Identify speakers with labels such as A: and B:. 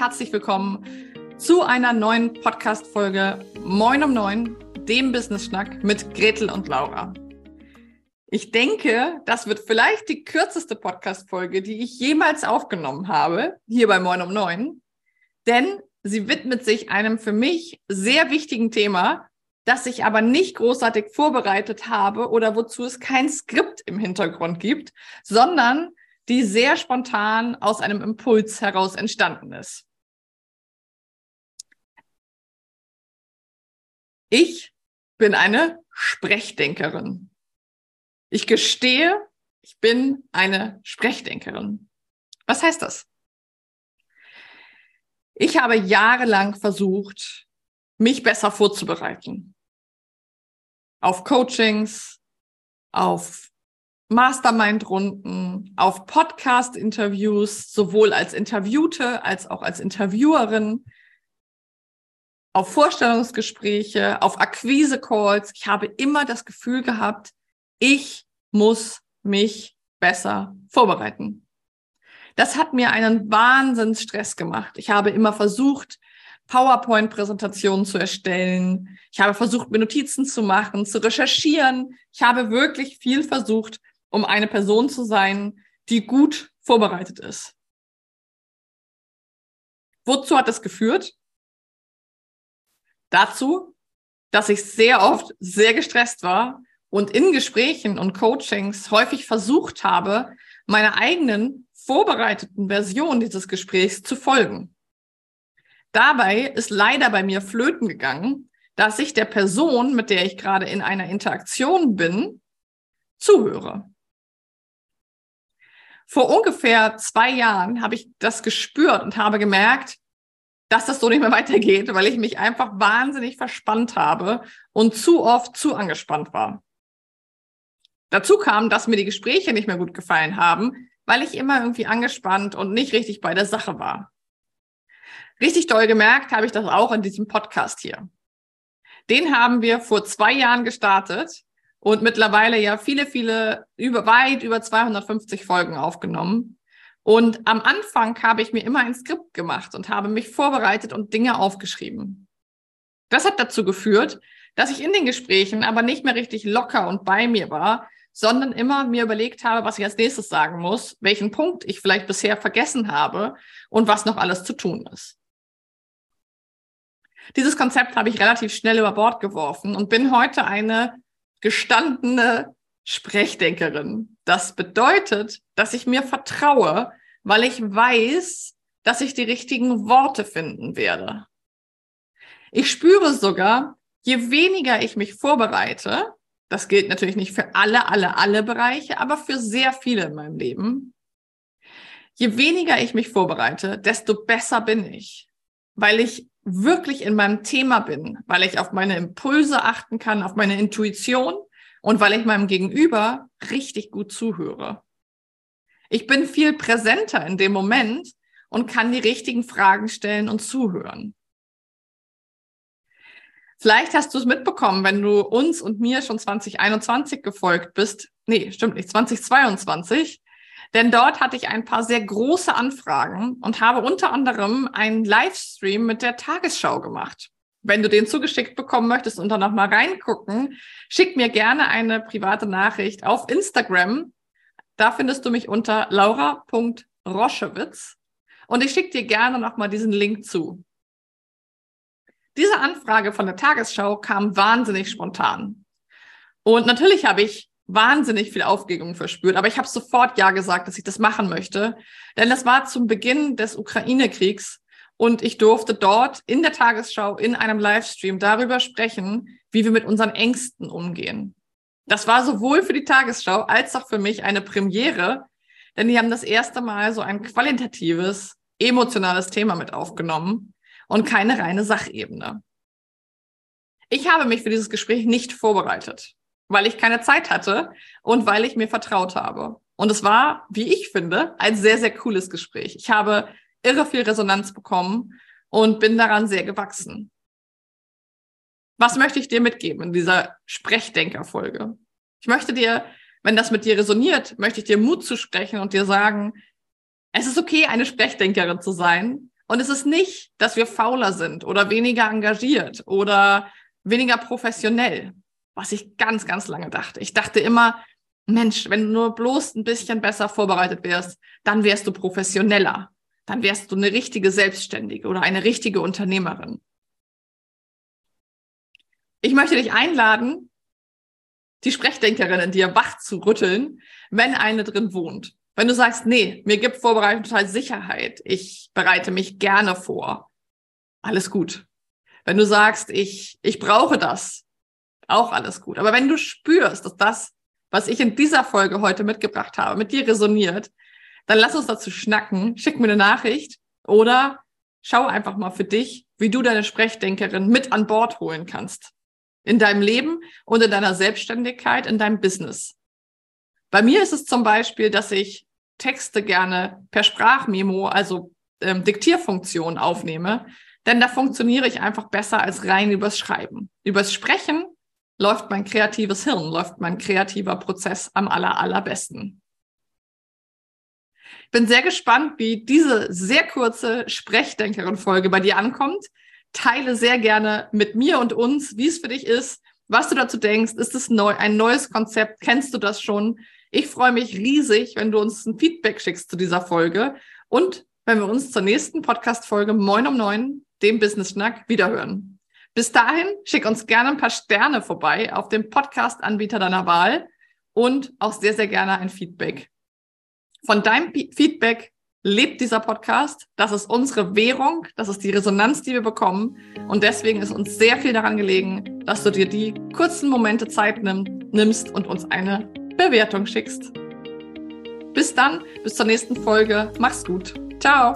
A: herzlich willkommen zu einer neuen Podcast-Folge Moin um Neun, dem Business-Schnack mit Gretel und Laura. Ich denke, das wird vielleicht die kürzeste Podcast-Folge, die ich jemals aufgenommen habe, hier bei Moin um Neun, denn sie widmet sich einem für mich sehr wichtigen Thema, das ich aber nicht großartig vorbereitet habe oder wozu es kein Skript im Hintergrund gibt, sondern die sehr spontan aus einem Impuls heraus entstanden ist. Ich bin eine Sprechdenkerin. Ich gestehe, ich bin eine Sprechdenkerin. Was heißt das? Ich habe jahrelang versucht, mich besser vorzubereiten. Auf Coachings, auf Mastermind-Runden, auf Podcast-Interviews, sowohl als Interviewte als auch als Interviewerin, auf Vorstellungsgespräche, auf Akquise-Calls. Ich habe immer das Gefühl gehabt, ich muss mich besser vorbereiten. Das hat mir einen Wahnsinnsstress gemacht. Ich habe immer versucht, PowerPoint-Präsentationen zu erstellen. Ich habe versucht, mir Notizen zu machen, zu recherchieren. Ich habe wirklich viel versucht, um eine Person zu sein, die gut vorbereitet ist. Wozu hat das geführt? Dazu, dass ich sehr oft sehr gestresst war und in Gesprächen und Coachings häufig versucht habe, meiner eigenen vorbereiteten Version dieses Gesprächs zu folgen. Dabei ist leider bei mir flöten gegangen, dass ich der Person, mit der ich gerade in einer Interaktion bin, zuhöre. Vor ungefähr zwei Jahren habe ich das gespürt und habe gemerkt, dass das so nicht mehr weitergeht, weil ich mich einfach wahnsinnig verspannt habe und zu oft zu angespannt war. Dazu kam, dass mir die Gespräche nicht mehr gut gefallen haben, weil ich immer irgendwie angespannt und nicht richtig bei der Sache war. Richtig doll gemerkt habe ich das auch in diesem Podcast hier. Den haben wir vor zwei Jahren gestartet und mittlerweile ja viele, viele, über, weit über 250 Folgen aufgenommen. Und am Anfang habe ich mir immer ein Skript gemacht und habe mich vorbereitet und Dinge aufgeschrieben. Das hat dazu geführt, dass ich in den Gesprächen aber nicht mehr richtig locker und bei mir war, sondern immer mir überlegt habe, was ich als nächstes sagen muss, welchen Punkt ich vielleicht bisher vergessen habe und was noch alles zu tun ist. Dieses Konzept habe ich relativ schnell über Bord geworfen und bin heute eine gestandene Sprechdenkerin. Das bedeutet, dass ich mir vertraue, weil ich weiß, dass ich die richtigen Worte finden werde. Ich spüre sogar, je weniger ich mich vorbereite, das gilt natürlich nicht für alle, alle, alle Bereiche, aber für sehr viele in meinem Leben, je weniger ich mich vorbereite, desto besser bin ich, weil ich wirklich in meinem Thema bin, weil ich auf meine Impulse achten kann, auf meine Intuition und weil ich meinem Gegenüber richtig gut zuhöre. Ich bin viel präsenter in dem Moment und kann die richtigen Fragen stellen und zuhören. Vielleicht hast du es mitbekommen, wenn du uns und mir schon 2021 gefolgt bist. Nee, stimmt nicht, 2022. Denn dort hatte ich ein paar sehr große Anfragen und habe unter anderem einen Livestream mit der Tagesschau gemacht. Wenn du den zugeschickt bekommen möchtest und dann nochmal reingucken, schick mir gerne eine private Nachricht auf Instagram. Da findest du mich unter laura.roschewitz und ich schicke dir gerne nochmal diesen Link zu. Diese Anfrage von der Tagesschau kam wahnsinnig spontan. Und natürlich habe ich wahnsinnig viel Aufregung verspürt. Aber ich habe sofort Ja gesagt, dass ich das machen möchte. Denn das war zum Beginn des Ukraine-Kriegs und ich durfte dort in der Tagesschau in einem Livestream darüber sprechen, wie wir mit unseren Ängsten umgehen. Das war sowohl für die Tagesschau als auch für mich eine Premiere, denn die haben das erste Mal so ein qualitatives, emotionales Thema mit aufgenommen und keine reine Sachebene. Ich habe mich für dieses Gespräch nicht vorbereitet weil ich keine Zeit hatte und weil ich mir vertraut habe. Und es war, wie ich finde, ein sehr, sehr cooles Gespräch. Ich habe irre viel Resonanz bekommen und bin daran sehr gewachsen. Was möchte ich dir mitgeben in dieser Sprechdenker-Folge? Ich möchte dir, wenn das mit dir resoniert, möchte ich dir Mut zu sprechen und dir sagen, es ist okay, eine Sprechdenkerin zu sein Und es ist nicht, dass wir fauler sind oder weniger engagiert oder weniger professionell, was ich ganz, ganz lange dachte. Ich dachte immer, Mensch, wenn du nur bloß ein bisschen besser vorbereitet wärst, dann wärst du professioneller. Dann wärst du eine richtige Selbstständige oder eine richtige Unternehmerin. Ich möchte dich einladen, die Sprechdenkerin in dir wach zu rütteln, wenn eine drin wohnt. Wenn du sagst, nee, mir gibt Vorbereitung total Sicherheit, ich bereite mich gerne vor, alles gut. Wenn du sagst, ich, ich brauche das, auch alles gut. Aber wenn du spürst, dass das, was ich in dieser Folge heute mitgebracht habe, mit dir resoniert, dann lass uns dazu schnacken, schick mir eine Nachricht oder schau einfach mal für dich, wie du deine Sprechdenkerin mit an Bord holen kannst in deinem Leben und in deiner Selbstständigkeit, in deinem Business. Bei mir ist es zum Beispiel, dass ich Texte gerne per Sprachmemo, also ähm, Diktierfunktion aufnehme, denn da funktioniere ich einfach besser als rein übers Schreiben. Übers Sprechen läuft mein kreatives Hirn, läuft mein kreativer Prozess am aller, allerbesten. Ich bin sehr gespannt, wie diese sehr kurze Sprechdenkerin-Folge bei dir ankommt teile sehr gerne mit mir und uns, wie es für dich ist, was du dazu denkst. Ist es neu, ein neues Konzept? Kennst du das schon? Ich freue mich riesig, wenn du uns ein Feedback schickst zu dieser Folge und wenn wir uns zur nächsten Podcast-Folge Moin um Neun, dem Business Schnack, wiederhören. Bis dahin, schick uns gerne ein paar Sterne vorbei auf dem Podcast-Anbieter deiner Wahl und auch sehr, sehr gerne ein Feedback. Von deinem Feedback lebt dieser Podcast. Das ist unsere Währung, das ist die Resonanz, die wir bekommen. Und deswegen ist uns sehr viel daran gelegen, dass du dir die kurzen Momente Zeit nimm, nimmst und uns eine Bewertung schickst. Bis dann, bis zur nächsten Folge. Mach's gut. Ciao.